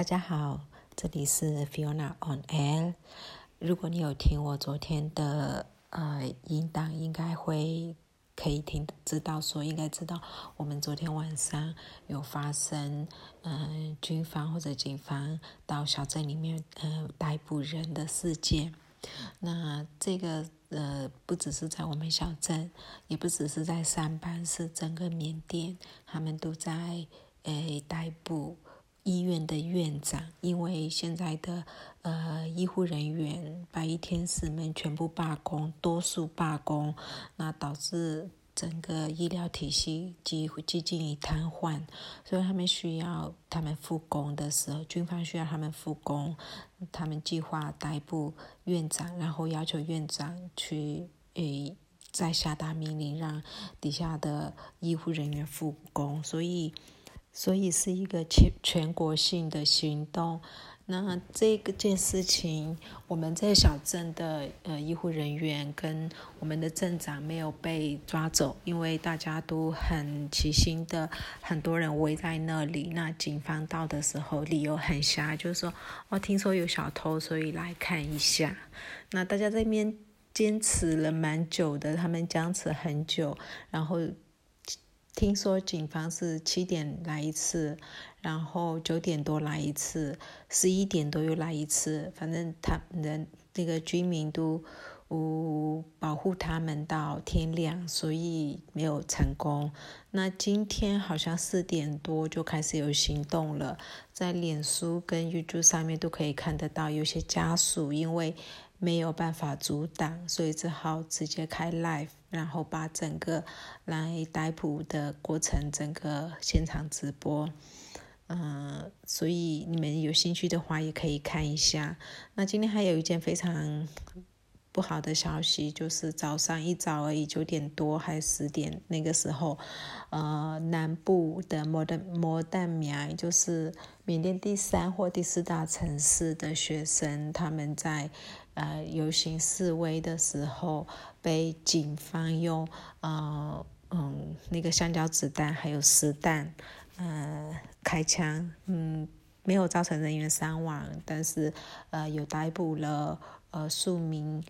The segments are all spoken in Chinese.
大家好，这里是 Fiona on Air。如果你有听我昨天的呃音档，应该会可以听知道说，应该知道我们昨天晚上有发生嗯军方或者警方到小镇里面呃逮捕人的事件。那这个呃不只是在我们小镇，也不只是在上班，是整个缅甸他们都在诶逮捕。医院的院长，因为现在的呃医护人员、白衣天使们全部罢工，多数罢工，那导致整个医疗体系几乎接近于瘫痪，所以他们需要他们复工的时候，军方需要他们复工，他们计划逮捕院长，然后要求院长去诶再下达命令，让底下的医护人员复工，所以。所以是一个全全国性的行动。那这个件事情，我们在小镇的呃医护人员跟我们的镇长没有被抓走，因为大家都很齐心的，很多人围在那里。那警方到的时候，理由很瞎，就是说哦，听说有小偷，所以来看一下。那大家这边坚持了蛮久的，他们僵持很久，然后。听说警方是七点来一次，然后九点多来一次，十一点多又来一次，反正他人那个居民都呜保护他们到天亮，所以没有成功。那今天好像四点多就开始有行动了，在脸书跟 YouTube 上面都可以看得到，有些家属因为。没有办法阻挡，所以只好直接开 live，然后把整个来逮捕的过程整个现场直播。嗯，所以你们有兴趣的话也可以看一下。那今天还有一件非常不好的消息，就是早上一早而已，九点多还是十点那个时候，呃，南部的摩登摩旦苗，就是缅甸第三或第四大城市的学生，他们在。呃，游行示威的时候，被警方用呃嗯那个橡胶子弹还有实弹，呃开枪，嗯没有造成人员伤亡，但是呃有逮捕了呃数名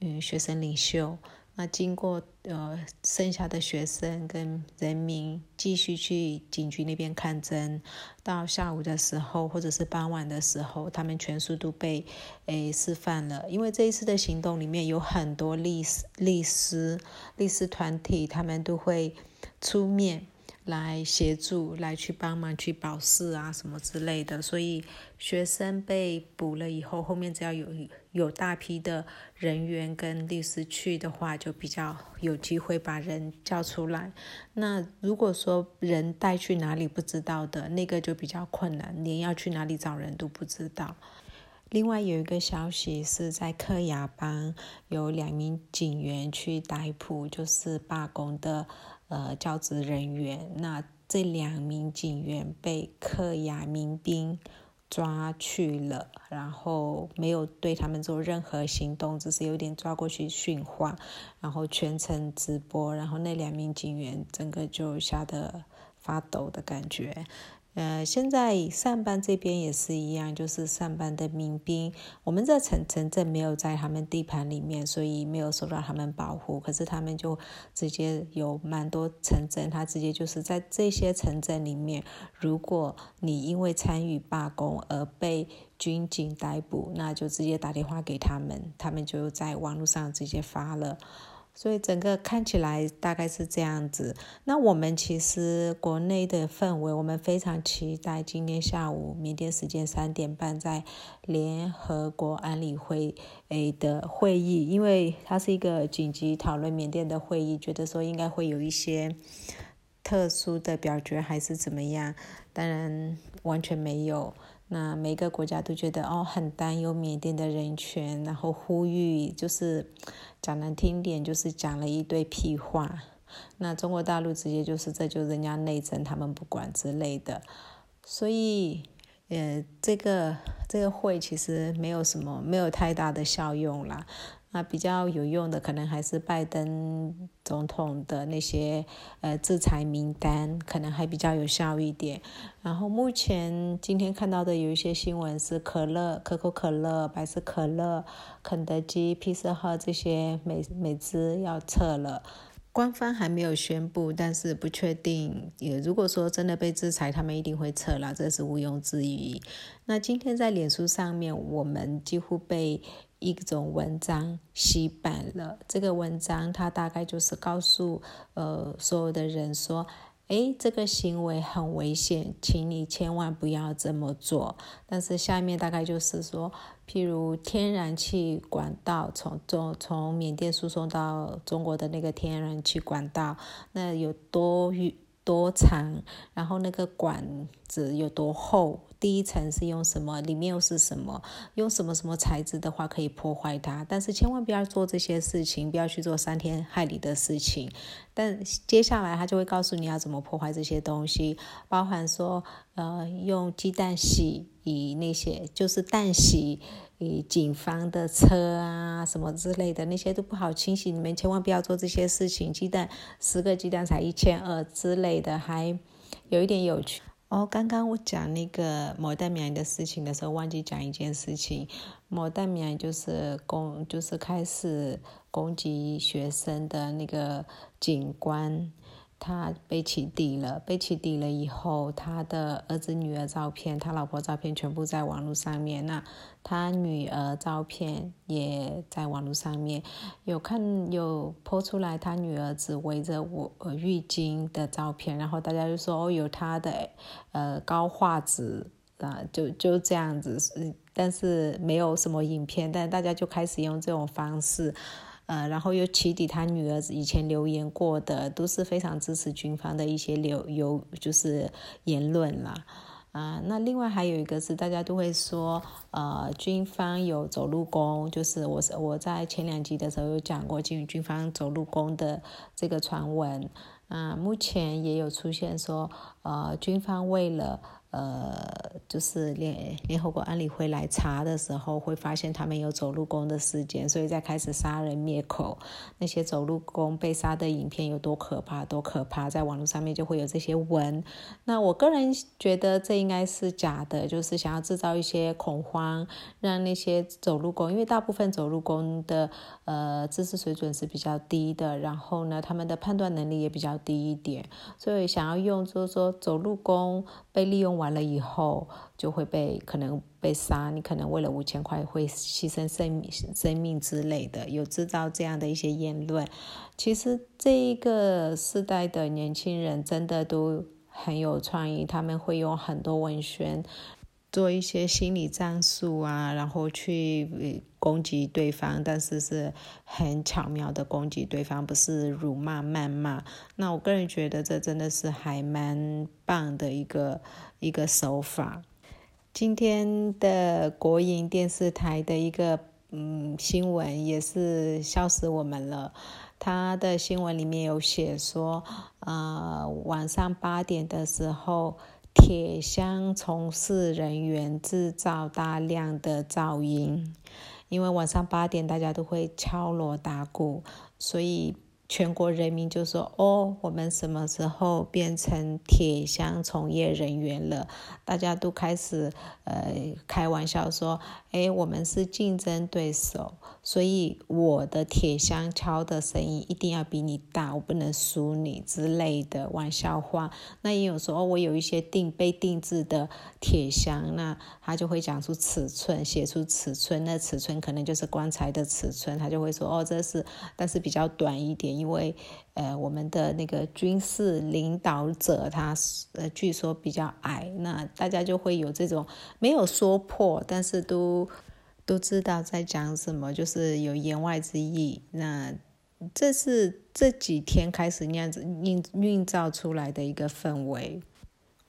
嗯学生领袖。那经过呃剩下的学生跟人民继续去警局那边看诊，到下午的时候或者是傍晚的时候，他们全数都被诶释放了。因为这一次的行动里面有很多律师、律师、律师团体，他们都会出面。来协助，来去帮忙去保释啊，什么之类的。所以学生被捕了以后，后面只要有有大批的人员跟律师去的话，就比较有机会把人叫出来。那如果说人带去哪里不知道的，那个就比较困难，连要去哪里找人都不知道。另外有一个消息是在克雅邦有两名警员去逮捕，就是罢工的。呃，教职人员，那这两名警员被克雅民兵抓去了，然后没有对他们做任何行动，只是有点抓过去训话，然后全程直播，然后那两名警员整个就吓得发抖的感觉。呃，现在上班这边也是一样，就是上班的民兵，我们这城城镇没有在他们地盘里面，所以没有受到他们保护。可是他们就直接有蛮多城镇，他直接就是在这些城镇里面，如果你因为参与罢工而被军警逮捕，那就直接打电话给他们，他们就在网络上直接发了。所以整个看起来大概是这样子。那我们其实国内的氛围，我们非常期待今天下午缅甸时间三点半在联合国安理会诶的会议，因为它是一个紧急讨论缅甸的会议，觉得说应该会有一些特殊的表决还是怎么样？当然完全没有。那每个国家都觉得哦很担忧缅甸的人权，然后呼吁就是讲难听点就是讲了一堆屁话。那中国大陆直接就是这就人家内政，他们不管之类的。所以呃这个这个会其实没有什么没有太大的效用啦。啊，比较有用的可能还是拜登总统的那些呃制裁名单，可能还比较有效一点。然后目前今天看到的有一些新闻是可乐、可口可乐、百事可乐、肯德基、披萨号这些美美资要撤了。官方还没有宣布，但是不确定。也如果说真的被制裁，他们一定会撤了，这是毋庸置疑。那今天在脸书上面，我们几乎被一种文章洗版了。这个文章它大概就是告诉呃所有的人说。哎，这个行为很危险，请你千万不要这么做。但是下面大概就是说，譬如天然气管道从中从缅甸输送到中国的那个天然气管道，那有多远？多长，然后那个管子有多厚，第一层是用什么，里面又是什么，用什么什么材质的话可以破坏它，但是千万不要做这些事情，不要去做伤天害理的事情。但接下来他就会告诉你要怎么破坏这些东西，包含说，呃，用鸡蛋洗以那些就是蛋洗。警方的车啊，什么之类的，那些都不好清洗，你们千万不要做这些事情。鸡蛋十个鸡蛋才一千二之类的，还有一点有趣哦。刚刚我讲那个某代苗的事情的时候，忘记讲一件事情。某代苗就是攻，就是开始攻击学生的那个警官。他被起底了，被起底了以后，他的儿子、女儿照片，他老婆照片全部在网络上面。那他女儿照片也在网络上面，有看有泼出来他女儿只围着我浴巾的照片，然后大家就说哦，有他的呃高画质啊，就就这样子，但是没有什么影片，但大家就开始用这种方式。呃，然后又起底他女儿以前留言过的，都是非常支持军方的一些留有就是言论啦。啊，那另外还有一个是大家都会说，呃，军方有走路工，就是我我在前两集的时候有讲过，军军方走路工的这个传闻。啊，目前也有出现说，呃，军方为了。呃，就是联联合国安理会来查的时候，会发现他们有走路工的事件，所以在开始杀人灭口。那些走路工被杀的影片有多可怕，多可怕，在网络上面就会有这些文。那我个人觉得这应该是假的，就是想要制造一些恐慌，让那些走路工，因为大部分走路工的呃知识水准是比较低的，然后呢，他们的判断能力也比较低一点，所以想要用就是说走路工被利用。完了以后就会被可能被杀，你可能为了五千块会牺牲生命生命之类的，有制造这样的一些言论。其实这一个世代的年轻人真的都很有创意，他们会用很多文宣做一些心理战术啊，然后去攻击对方，但是是很巧妙的攻击对方，不是辱骂谩骂。那我个人觉得这真的是还蛮棒的一个。一个手法。今天的国营电视台的一个嗯新闻也是笑死我们了。他的新闻里面有写说，呃，晚上八点的时候，铁箱从事人员制造大量的噪音，因为晚上八点大家都会敲锣打鼓，所以。全国人民就说：“哦，我们什么时候变成铁箱从业人员了？”大家都开始呃开玩笑说：“哎，我们是竞争对手，所以我的铁箱敲的声音一定要比你大，我不能输你之类的玩笑话。”那也有说：“哦，我有一些定被定制的铁箱，那他就会讲出尺寸，写出尺寸，那尺寸可能就是棺材的尺寸，他就会说：哦，这是，但是比较短一点。”因为，呃，我们的那个军事领导者他呃，据说比较矮，那大家就会有这种没有说破，但是都都知道在讲什么，就是有言外之意。那这是这几天开始那样子运运造出来的一个氛围。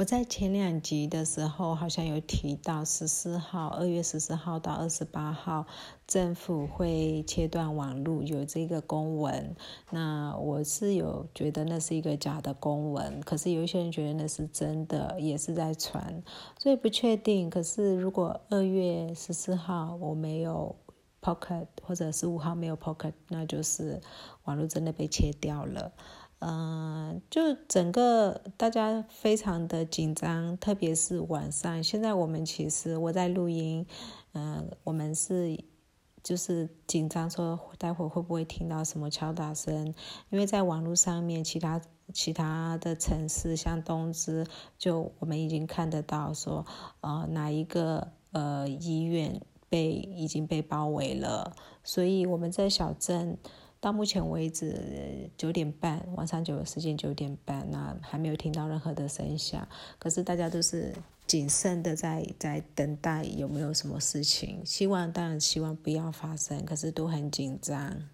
我在前两集的时候好像有提到，十四号，二月十四号到二十八号，政府会切断网络，有这个公文。那我是有觉得那是一个假的公文，可是有一些人觉得那是真的，也是在传，所以不确定。可是如果二月十四号我没有 Pocket，或者十五号没有 Pocket，那就是网络真的被切掉了。嗯，就整个大家非常的紧张，特别是晚上。现在我们其实我在录音，嗯，我们是就是紧张，说待会会不会听到什么敲打声？因为在网络上面，其他其他的城市像东芝，就我们已经看得到说，呃，哪一个呃医院被已经被包围了，所以我们在小镇。到目前为止，九点半晚上九时间九点半，那还没有听到任何的声响。可是大家都是谨慎的在在等待有没有什么事情，希望当然希望不要发生，可是都很紧张。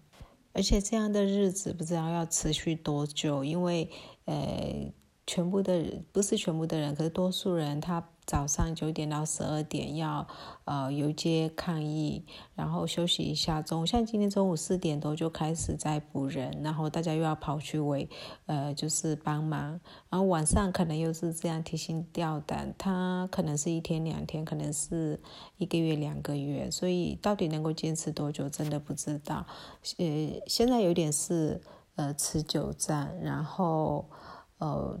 而且这样的日子不知道要持续多久，因为呃，全部的人不是全部的人，可是多数人他。早上九点到十二点要呃游街抗议，然后休息一下。中午像今天中午四点多就开始在补人，然后大家又要跑去围，呃就是帮忙。然后晚上可能又是这样提心吊胆，他可能是一天两天，可能是一个月两个月，所以到底能够坚持多久，真的不知道。呃，现在有点是呃持久战，然后呃。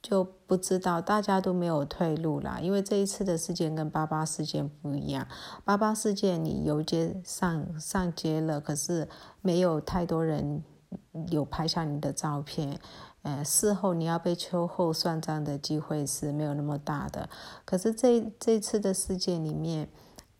就不知道，大家都没有退路啦。因为这一次的事件跟八八事件不一样。八八事件你游街上上街了，可是没有太多人有拍下你的照片。呃，事后你要被秋后算账的机会是没有那么大的。可是这这次的事件里面，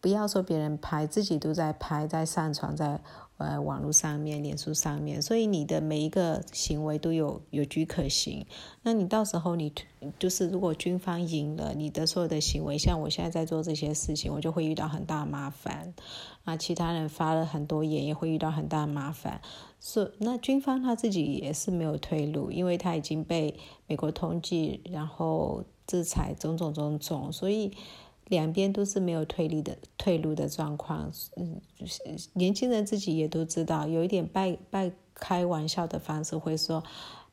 不要说别人拍，自己都在拍，在上传，在。呃，网络上面、脸书上面，所以你的每一个行为都有有据可循。那你到时候你就是如果军方赢了，你的所有的行为，像我现在在做这些事情，我就会遇到很大麻烦。啊，其他人发了很多言，也会遇到很大麻烦。是那军方他自己也是没有退路，因为他已经被美国通缉，然后制裁种种种种，所以。两边都是没有退路的退路的状况，嗯，年轻人自己也都知道，有一点半半开玩笑的方式会说，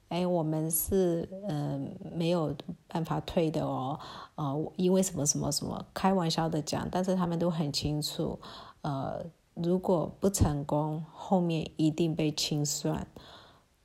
哎，我们是嗯没有办法退的哦，呃，因为什么什么什么，开玩笑的讲，但是他们都很清楚，呃，如果不成功，后面一定被清算，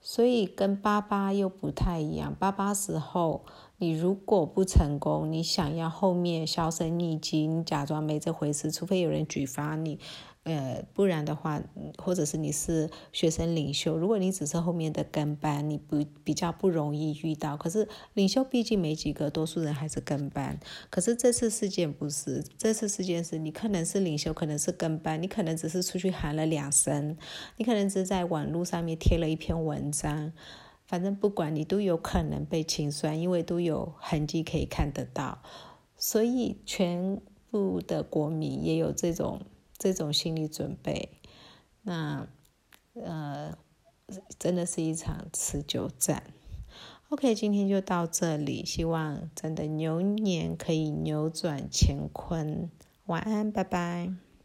所以跟八八又不太一样，八八时候。你如果不成功，你想要后面销声匿迹，你假装没这回事，除非有人举发你，呃，不然的话，或者是你是学生领袖，如果你只是后面的跟班，你不比较不容易遇到。可是领袖毕竟没几个，多数人还是跟班。可是这次事件不是，这次事件是你可能是领袖，可能是跟班，你可能只是出去喊了两声，你可能只在网络上面贴了一篇文章。反正不管你都有可能被清算，因为都有痕迹可以看得到，所以全部的国民也有这种这种心理准备。那呃，真的是一场持久战。OK，今天就到这里，希望真的牛年可以扭转乾坤。晚安，拜拜。